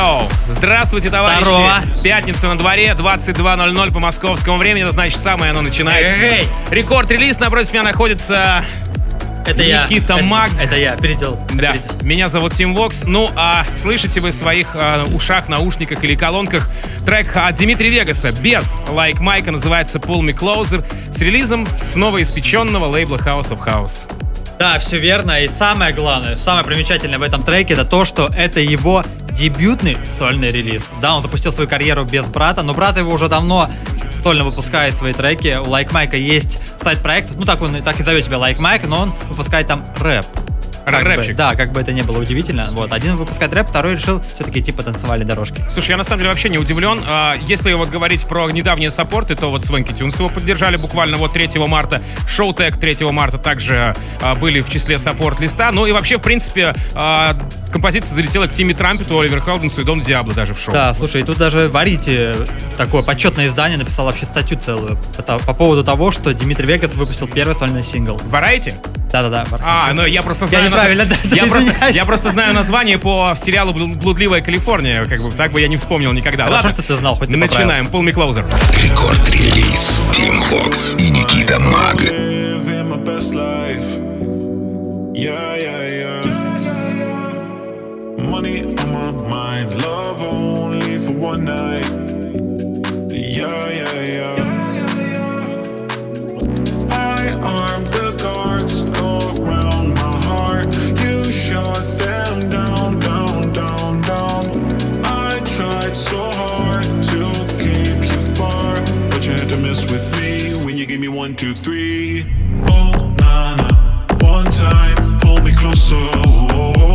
Йоу! Здравствуйте, товарищи! Здорово! Пятница на дворе, 22.00 по московскому времени, это значит самое оно начинается. Эй! Рекорд-релиз, напротив меня находится Это я. Никита Это- Маг. Это я, передел. Да, Передел. меня зовут Тим Вокс. Ну, а слышите вы в своих э, ушах, наушниках или колонках трек от Дмитрия Вегаса без Лайк Майка называется Pull Me Closer с релизом с новоиспеченного лейбла House of House. Да, все верно. И самое главное, самое примечательное в этом треке, это то, что это его дебютный сольный релиз. Да, он запустил свою карьеру без брата, но брат его уже давно сольно выпускает свои треки. У Like Mike есть сайт-проект, ну так он так и зовет себя Like Mike, но он выпускает там рэп. Как бы, Рэпчик. да, как бы это не было удивительно. Вот, один выпускает рэп, второй решил все-таки типа танцевали дорожки. Слушай, я на самом деле вообще не удивлен. А, Если вот говорить про недавние саппорты, то вот Свенки Тюнс его поддержали буквально вот 3 марта. Шоу Тег 3 марта также а, были в числе саппорт-листа. Ну и вообще, в принципе, а, композиция залетела к Тимми Трампету, Оливер Хелденсу и Дон Диабло даже в шоу. Да, слушай, и тут даже Variety, такое почетное издание, написал вообще статью целую по, по поводу того, что Дмитрий Вегас выпустил первый сольный сингл. Variety? Да-да-да. А, ну я просто знаю... Я неправильно, наз- да, я, просто, я просто знаю название по сериалу «Блу- «Блудливая Калифорния». Как бы, так бы я не вспомнил никогда. Хорошо, Ладно, что ты знал, хоть ты начинаем. Pull me closer. Рекорд-релиз Тим Вокс и Никита Маг. Yeah, yeah, yeah. Money on my mind, love only for one night. The yeah, yeah, yeah. I armed the guards around my heart. You shot them down, down, down, down. I tried so hard to keep you far, but you had to mess with me when you gave me one, two, three. Oh, na na. One time, pull me closer. Oh,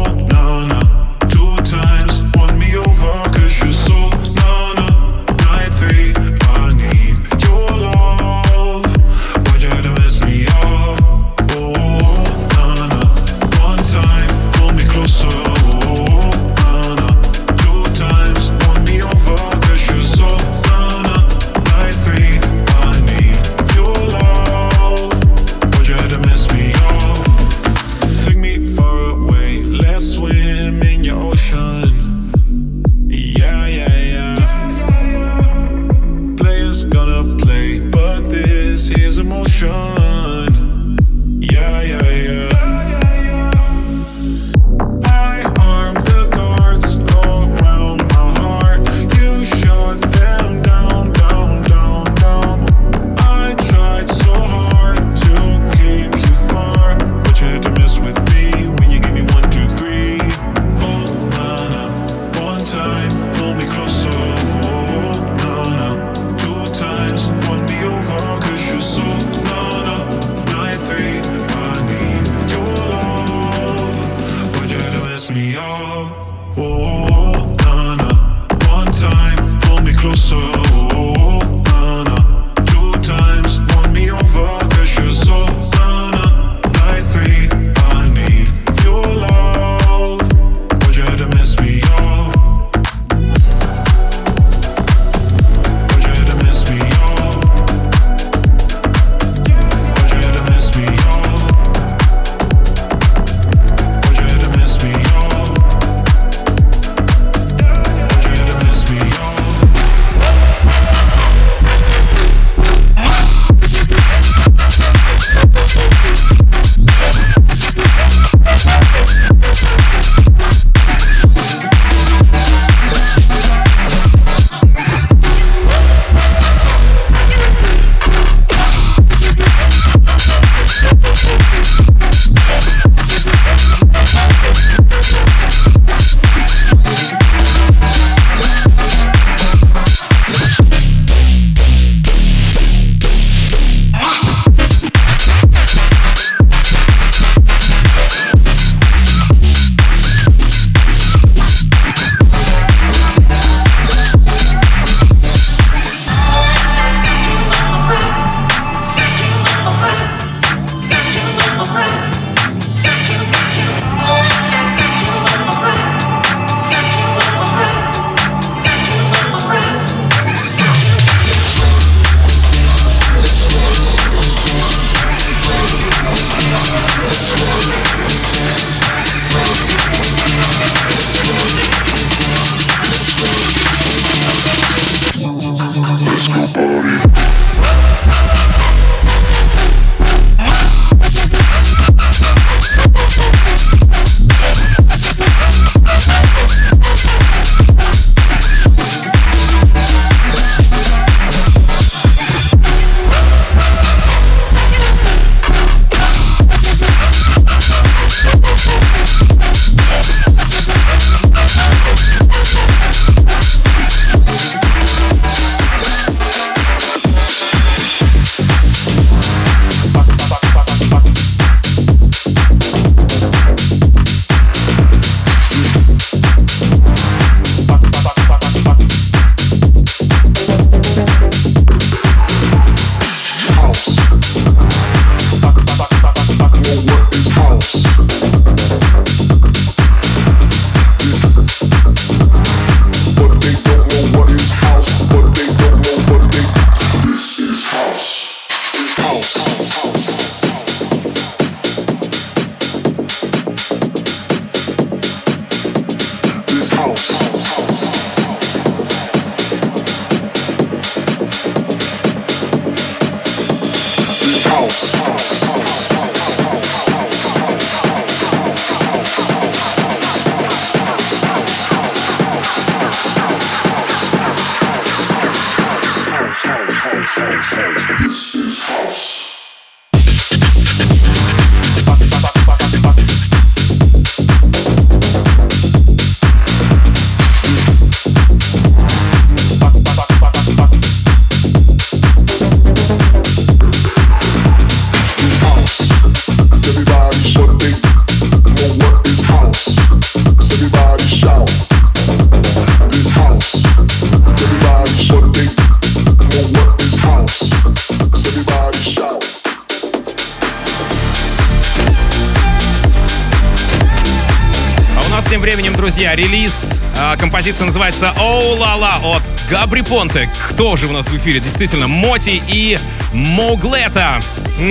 композиция называется «Оу ла ла» от Габри Понте. Кто же у нас в эфире? Действительно, Моти и Моглета.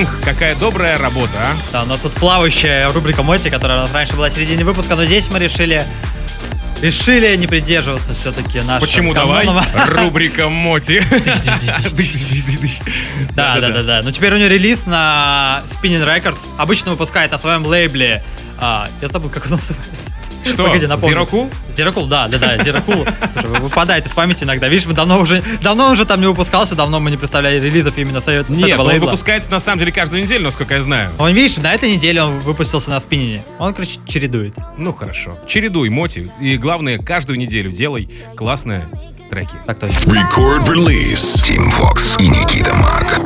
Ух, какая добрая работа, а. Да, у нас тут плавающая рубрика Моти, которая у нас раньше была в середине выпуска, но здесь мы решили решили не придерживаться все-таки нашего Почему давай? канона. Рубрика Моти. Да, да, да, да. Но теперь у нее релиз на Spinning Records. Обычно выпускает на своем лейбле. а, я забыл, как он называется. Что, Погоди, напомню. Зирокул? Зирокул, да, да, да, Зирокул. Слушай, вы- выпадает из памяти иногда. Видишь, мы давно уже, давно уже там не выпускался, давно мы не представляли релизов именно с, с Нет, он лейбла. выпускается на самом деле каждую неделю, насколько я знаю. Он, видишь, на этой неделе он выпустился на спиннине. Он, короче, чередует. Ну хорошо. Чередуй, Моти. И главное, каждую неделю делай классные треки. Так точно. Record release. Team Fox и Никита Мак.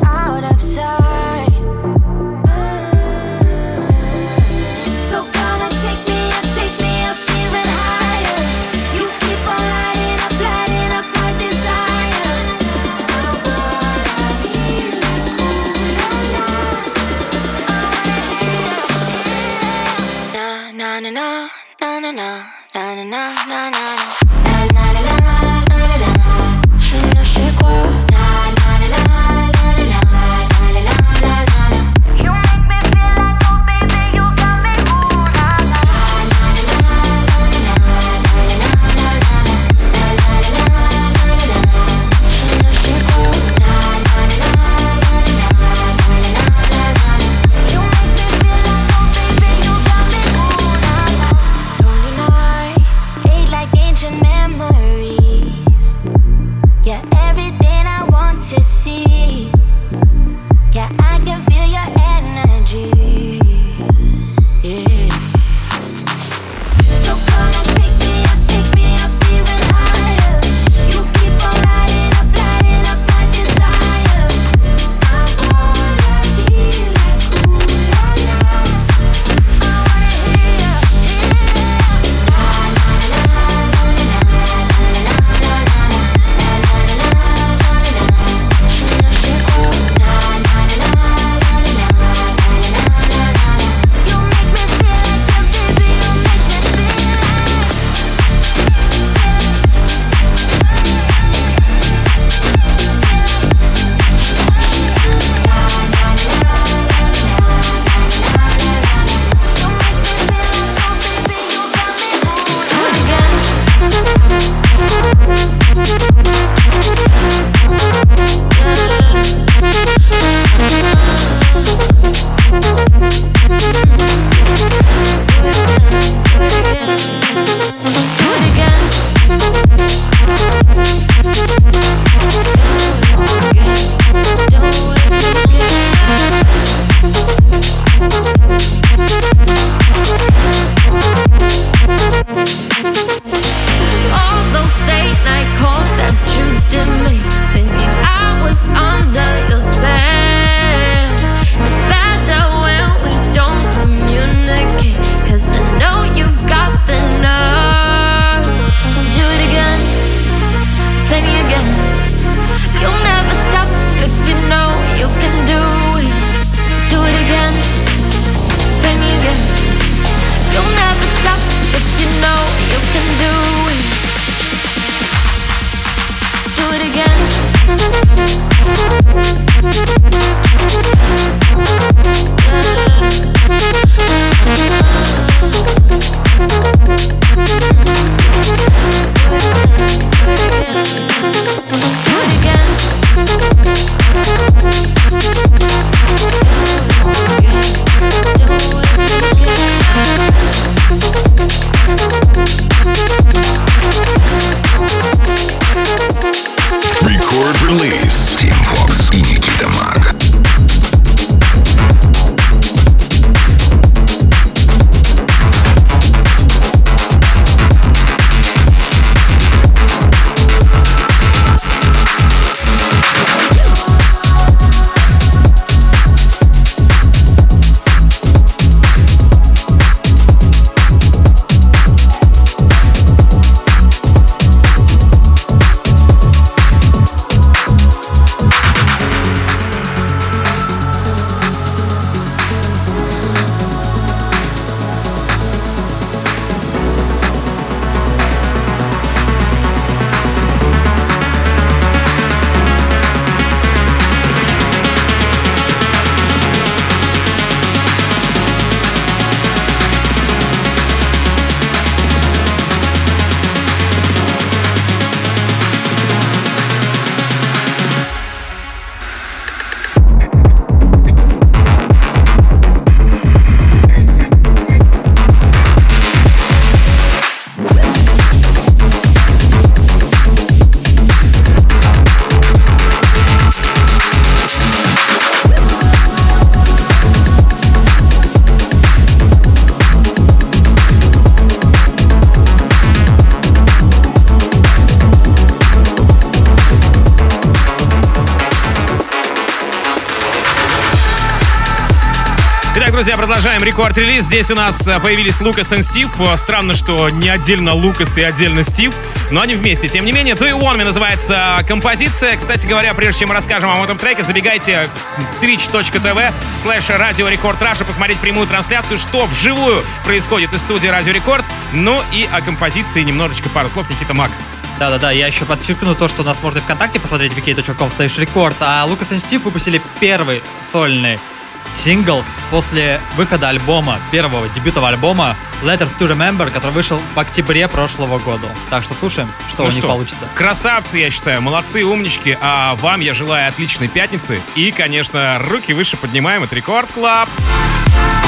Рекорд-релиз. Здесь у нас э, появились Лукас и Стив. Э, Странно, что не отдельно Лукас и отдельно Стив, но они вместе. Тем не менее, Do You Want Me называется композиция. Кстати говоря, прежде чем расскажем вам об этом треке, забегайте в twitch.tv slash radio record Russia посмотреть прямую трансляцию, что вживую происходит из студии Радио Рекорд. Ну и о композиции немножечко пару слов Никита Маг. Да-да-да, я еще подчеркну то, что нас можно ВКонтакте посмотреть, vk.com slash record, а Лукас и Стив выпустили первый сольный сингл после выхода альбома, первого дебютного альбома Letters to Remember, который вышел в октябре прошлого года. Так что слушаем, что Ну у них что, получится. Красавцы, я считаю, молодцы, умнички. А вам я желаю отличной пятницы. И, конечно, руки выше поднимаем. Это Record Club. And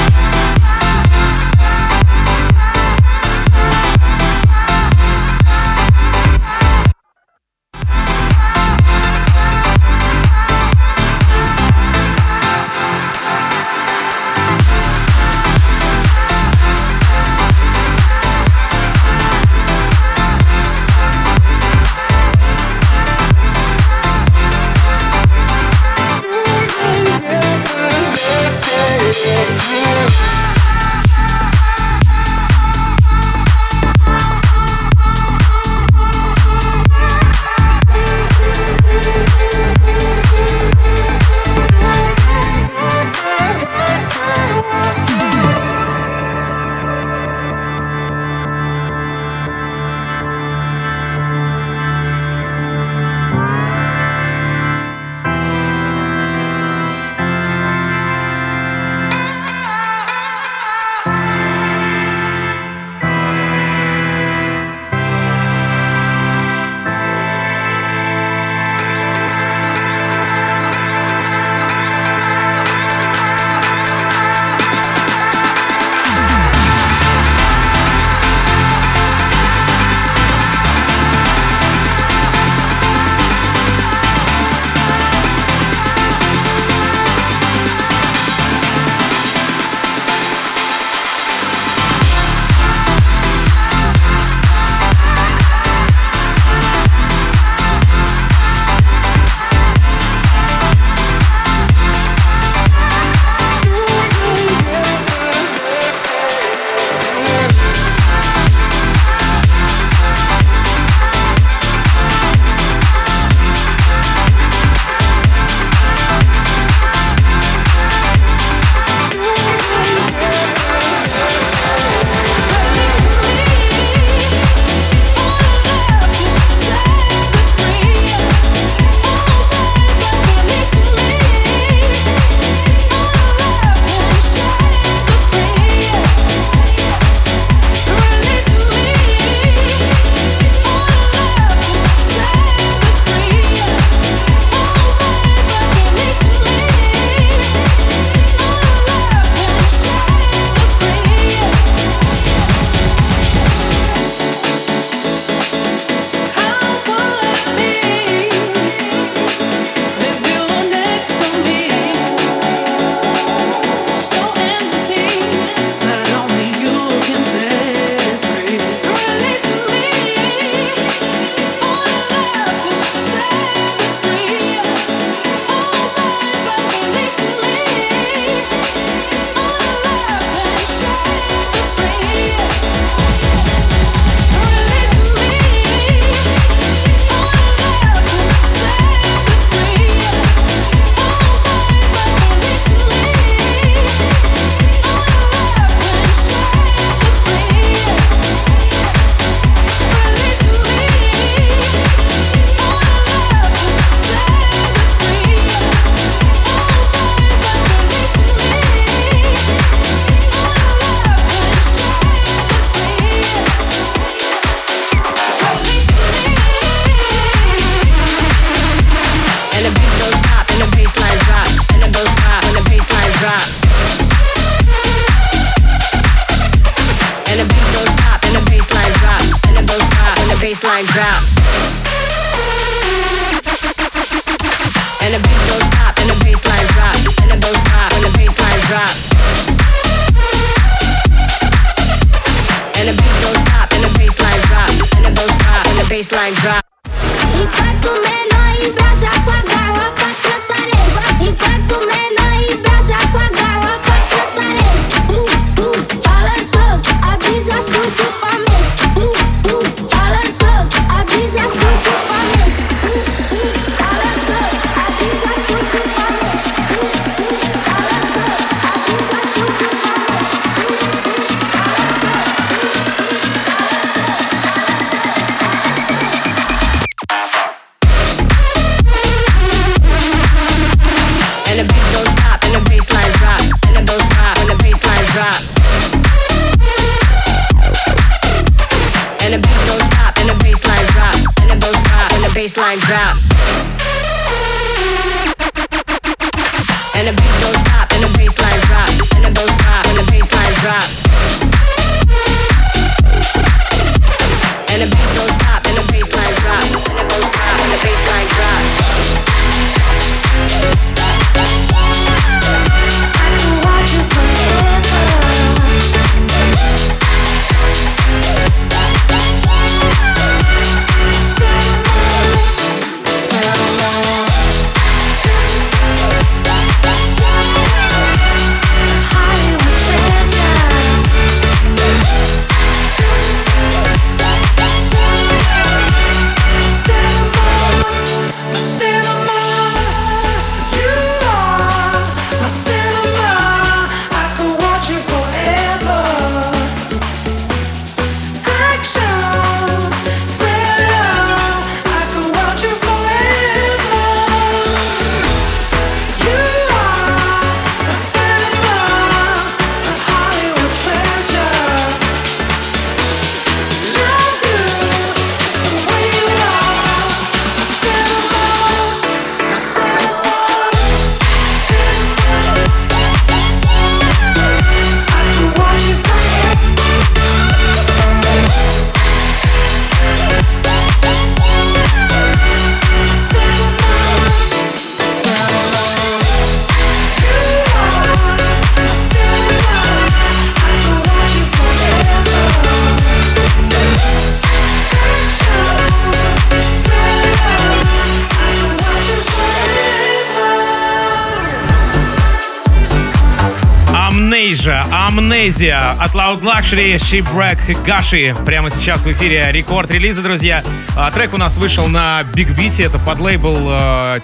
от Loud Luxury, Shipwreck Гаши. Прямо сейчас в эфире рекорд релиза, друзья. А, трек у нас вышел на Big Beat, это под лейбл,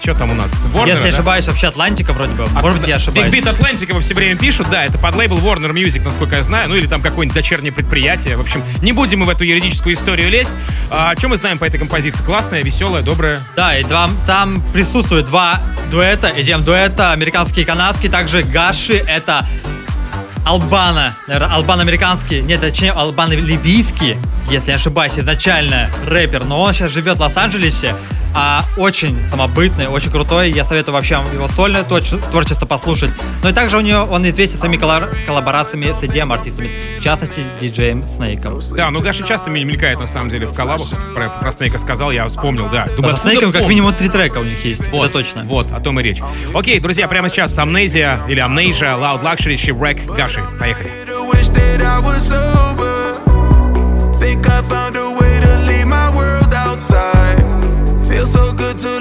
что там у нас? Warner, Если да? ошибаюсь, вообще Атлантика вроде бы. Может быть, я ошибаюсь. Big Beat Атлантика вы все время пишут, да, это под лейбл Warner Music, насколько я знаю, ну или там какое-нибудь дочернее предприятие. В общем, не будем мы в эту юридическую историю лезть. А, что мы знаем по этой композиции? Классная, веселая, добрая. Да, и два- там присутствуют два дуэта, идем дуэта, американский и канадский, также Гаши, это Албана, наверное, албано-американский, нет, точнее, албано-ливийский, если не ошибаюсь, изначально рэпер, но он сейчас живет в Лос-Анджелесе, а очень самобытный, очень крутой, я советую вообще вам его сольное творче- творчество послушать. Ну и также у него, он известен своими коллар- коллаборациями с EDM-артистами, в частности, диджеем Снейком. Да, ну Гаша часто ме- мелькает на самом деле в коллабах. Про, про Снейка сказал, я вспомнил, да. Думаю, откуда Снейком как минимум три трека у них есть, Вот, это точно. Вот, о том и речь. Окей, друзья, прямо сейчас Amnesia или Amnesia, Loud Luxury, Shipwreck, Гаши. Поехали. Think I found a way to leave my. Feel so good to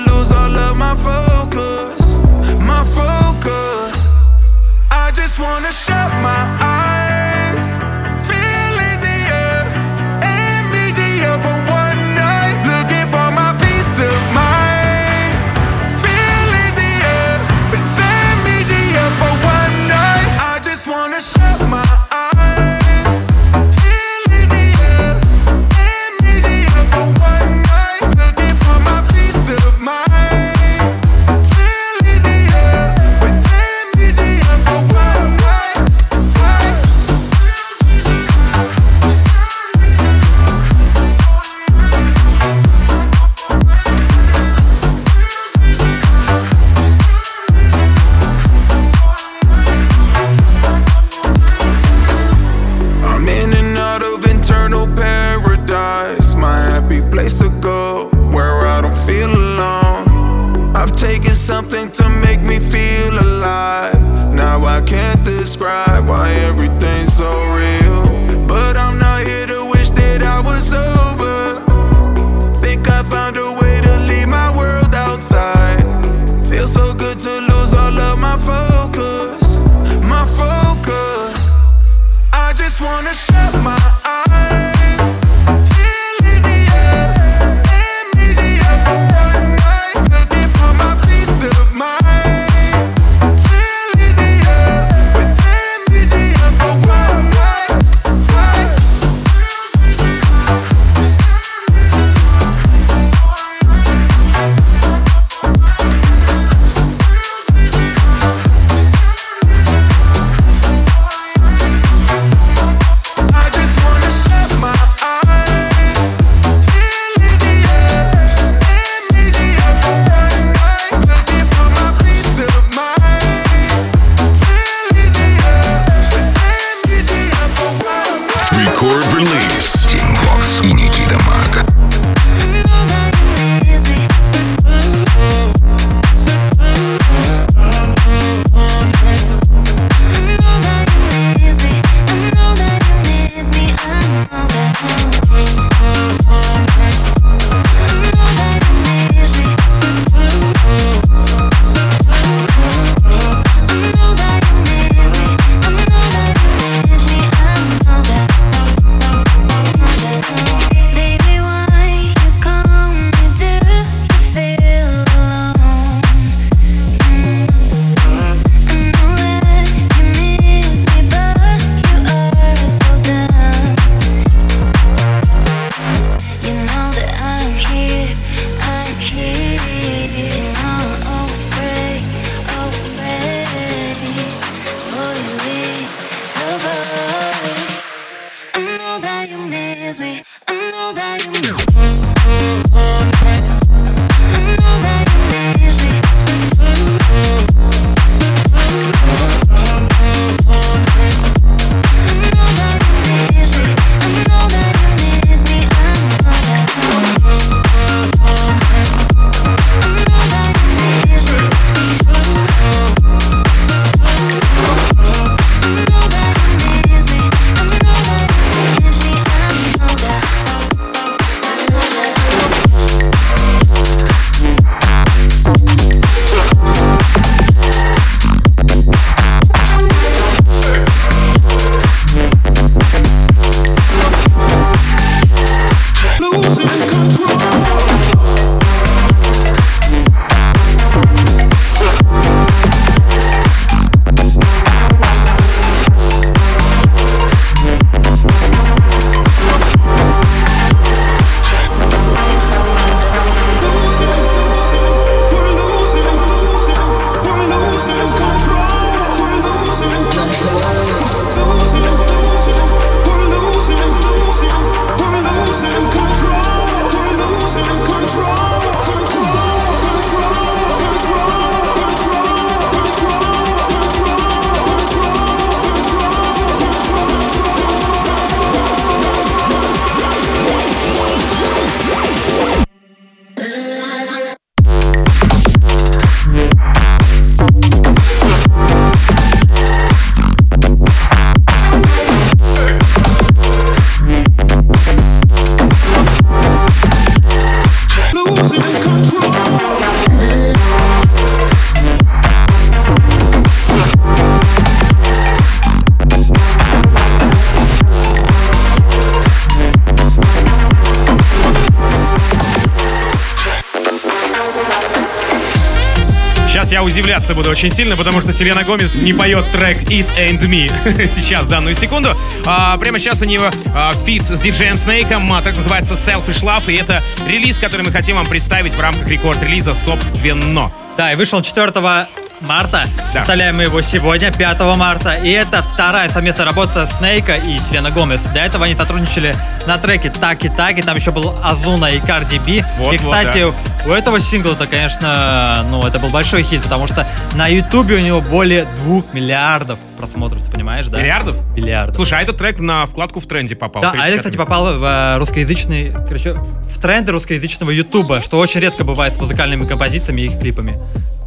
удивляться буду очень сильно, потому что Селена Гомес не поет трек It Ain't Me сейчас, данную секунду. А, прямо сейчас у нее а, feat с диджеем Снейком, а, так называется Selfish Love, и это релиз, который мы хотим вам представить в рамках рекорд-релиза собственно. Да, и вышел 4 марта. Да. Представляем мы его сегодня, 5 марта. И это вторая совместная работа Снейка и Селена Гомес. До этого они сотрудничали на треке Taki Taki, и там еще был Ozuna и Cardi B. Вот, и, вот, кстати, у этого сингла-то, конечно, ну, это был большой хит, потому что на Ютубе у него более двух миллиардов просмотров, ты понимаешь, да? Миллиардов? Миллиардов. Слушай, а этот трек на вкладку в тренде попал. Да, а это, кстати, 35 попал в э, русскоязычный, короче, в тренды русскоязычного Ютуба, что очень редко бывает с музыкальными композициями и их клипами.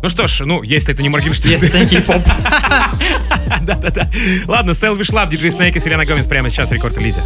Ну что ж, ну, если это не Моргенштерн. Если это не кей-поп. Да-да-да. Ладно, Selfish Love, диджей Снейк и Селена Гомес прямо сейчас в рекорд-релизе.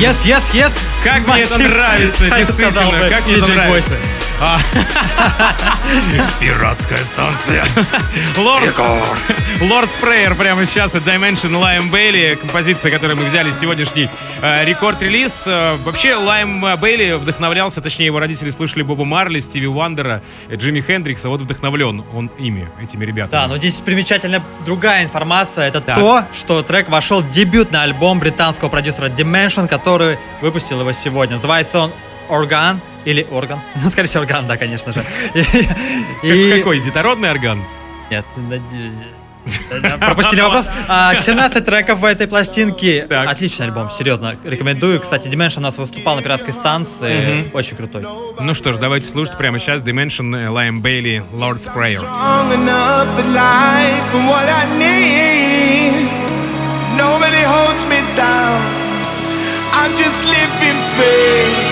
Yes, yes, yes. Как мне это Максим, нравится, действительно, бы, как мне это нравится. А. Пиратская станция. Лорд, Лорд Спрейер прямо сейчас от Dimension Lime Bailey, композиция, которую мы взяли сегодняшний э, рекорд-релиз. Э, вообще, Лайм Бейли вдохновлялся, точнее, его родители слушали Боба Марли, Стиви Уандера, э, Джимми Хендрикса. Вот вдохновлен он ими, этими ребятами. Да, но здесь примечательна другая информация. Это Так. то, что трек вошел в дебютный альбом британского продюсера Dimension, который выпустил его сегодня. Называется он Орган или Орган. Ну, скорее всего, Орган, да, конечно же. И- Как- Какой, детородный орган? Нет, да, пропустили вопрос. А, 17 треков в этой пластинке. Отличный альбом, серьезно. Рекомендую. Кстати, Dimension у нас выступал на пиратской станции. Очень крутой. Ну что ж, давайте слушать прямо сейчас Dimension, э, Lime Bailey, Lord Sprayer. Long enough at life and what I need. Nobody holds me down. I'm just living free.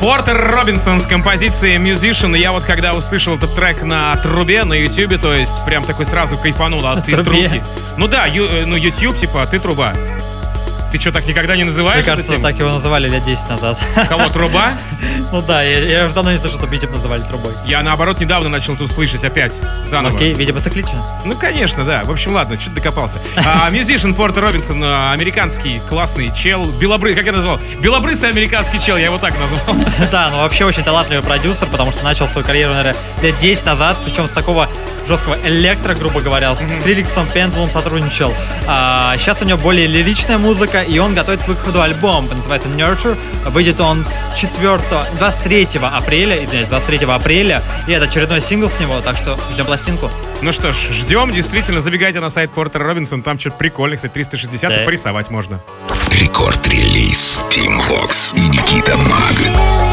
Портер Робинсон с композицией Musician. Я вот когда услышал этот трек на трубе на ютубе, то есть прям такой сразу кайфанул от трубе? трубки. Ну да, ю- э, ну YouTube, типа, ты труба. Ты что, так никогда не называешь Мне кажется, так его называли лет 10 назад. Кого, труба? Ну да, я, я уже давно не слышал, чтобы YouTube называли трубой. Я, наоборот, недавно начал это услышать опять, заново. Окей, видимо, циклично. Ну, конечно, да. В общем, ладно, что-то докопался. А, Musician Портер Робинсон, а, американский классный чел. Белобры, как я назвал? Белобрысый американский чел, я его так назвал. Да, ну вообще очень талантливый продюсер, потому что начал свою карьеру, наверное, лет 10 назад, причем с такого жесткого электро, грубо говоря, с Криликсом Пендлом сотрудничал. А, сейчас у него более лиричная музыка, и он готовит к выходу альбом, называется Nurture. Выйдет он 4, 23 апреля, извиняюсь, 23 апреля, и это очередной сингл с него, так что ждем пластинку. Ну что ж, ждем. Действительно, забегайте на сайт Портер Робинсон. Там что-то прикольное, кстати, 360 Да. порисовать можно. Рекорд-релиз Тим Фокс и Никита Маг.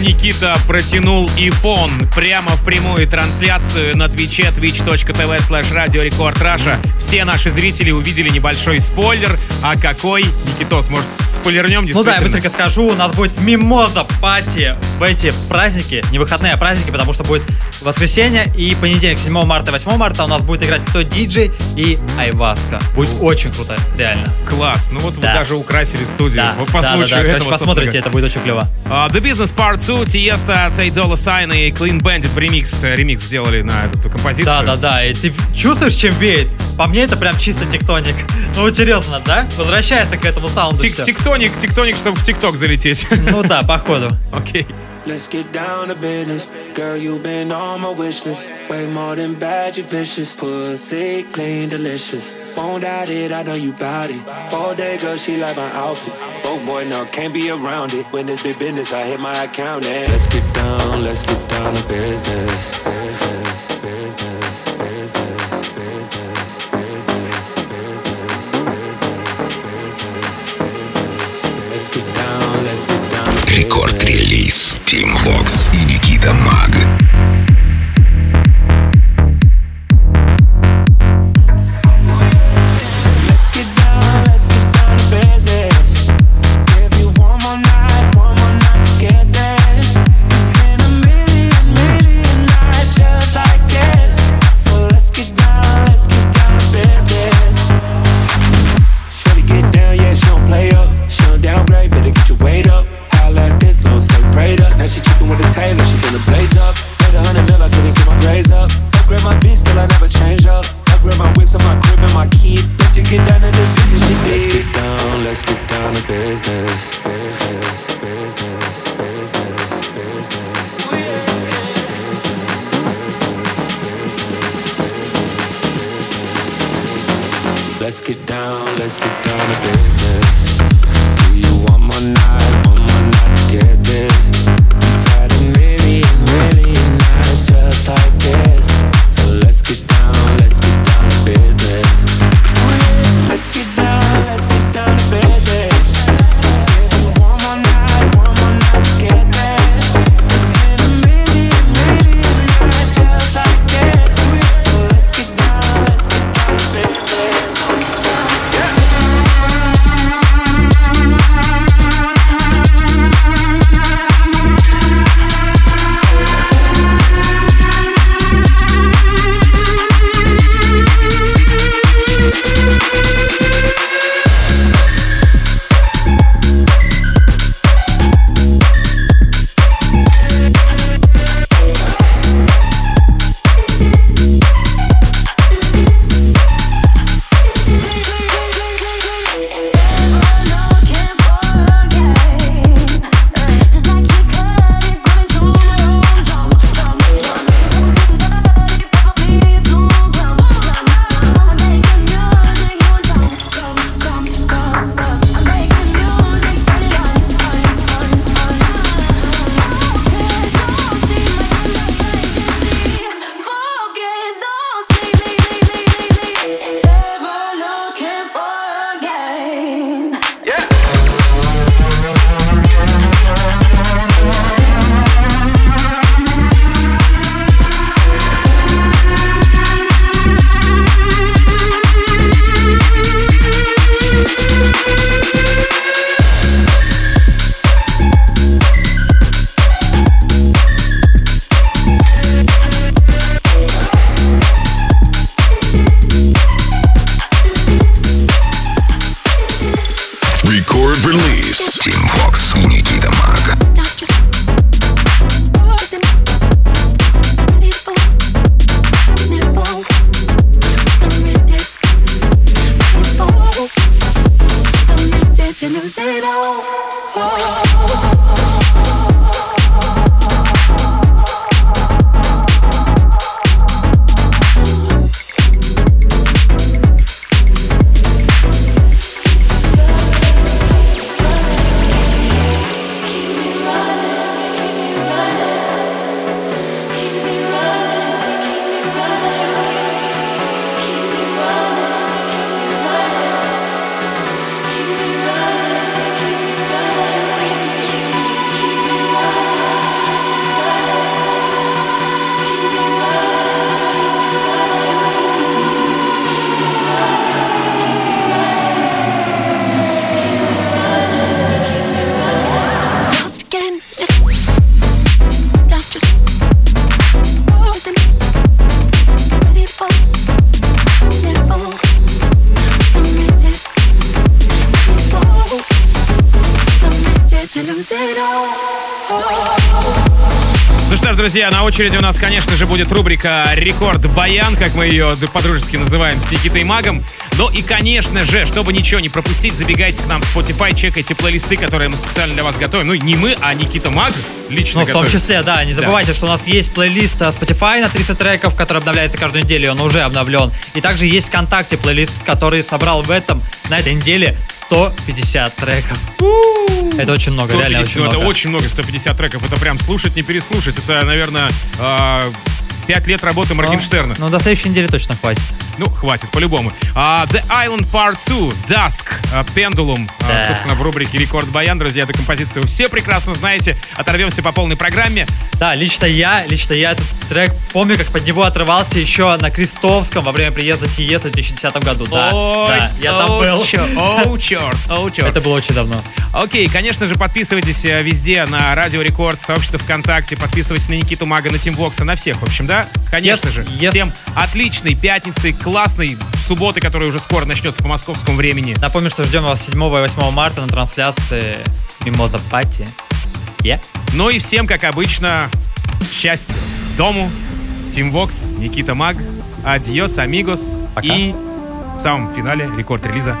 Никита протянул iPhone прямо в прямую трансляцию на твиче twitch.tv slash Radio Record Russia, все наши зрители увидели небольшой спойлер. А какой? Никитос, может, спойлернем Ну да, я быстренько скажу, у нас будет мимоза пати в эти праздники, не выходные, а праздники, потому что будет воскресенье и понедельник, 7 марта, 8 марта у нас будет играть кто диджей и Айваска. Будет очень круто, реально. Класс. Ну вот Да. вы даже украсили студию. Да, Вот по да, да, случаю да. Короче, этого, посмотрите, собственно это будет очень клево. А, The Business Part 2, Тиеста, Tate Dolla Sign и Clean Bandit в ремикс, ремикс сделали на эту композицию. Да, да, да. И ты чувствуешь, чем веет? По мне это прям чисто тектоник. Ну серьезно, да? Возвращается к этому саунду Тик- всё. Тиктоник, тиктоник, чтобы в ТикТок залететь. Ну да, походу. Окей. Let's get down to business. Girl, you've been on my wish list. Way more than bad, you vicious. Pussy clean, delicious. Won't doubt it, I know you bout it. All day, girl, she like my outfit. Oh boy, no, can't be around it. When it's big business, I hit my account and let's get down, let's get down to. Business, business, business, Рекорд-релиз Тим Вокс и Никита Маг. Очереди у нас, конечно же, будет рубрика «Рекорд Баян», как мы ее по-дружески называем, с Никитой Магом. Ну и, конечно же, чтобы ничего не пропустить, забегайте к нам в Spotify, чекайте плейлисты, которые мы специально для вас готовим. Ну, не мы, а Никита Маг лично Ну, в том готовит. числе, да, не забывайте, что у нас есть плейлист э, Spotify на 30 треков, который обновляется каждую неделю, он уже обновлен. И также есть ВКонтакте плейлист, который собрал в этом, на этой неделе 150 треков. Это очень много, реально 150, очень ну, много. Это очень много, 150 треков. Это прям слушать, не переслушать. Это, наверное, 5 лет работы Моргенштерна. Ну, до следующей недели точно хватит. Ну, хватит, по-любому. А, The Island Part 2, Dusk, а, Pendulum, а, Да. собственно, в рубрике Рекорд Баян, друзья, эту композицию все прекрасно знаете. Оторвемся по полной программе. Да, лично я, лично я этот трек помню, как под него отрывался еще на Крестовском во время приезда ТИЕС в 2010 году. Да, Ой, да, я там о, был. чё- О, черт, о, черт. Это было очень давно. Окей, конечно же, подписывайтесь э, везде на Радио Рекорд, сообщество ВКонтакте, подписывайтесь на Никиту Мага, на Тимвокса, на всех, в общем, да? Конечно Yes, же. yes. Всем отличной пятницы, классной субботы, которая уже скоро начнется по московскому времени. Напомню, что ждем вас 7 и 8 марта на трансляции Мимоза Party. Yeah. Ну и всем, как обычно, счастья дому, Тимвокс, Никита Маг, adiós, amigos Пока. и в самом финале рекорд релиза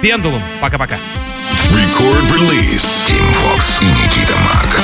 Пендулум. Пока-пока. Record release. Team Fox и Никита Маг.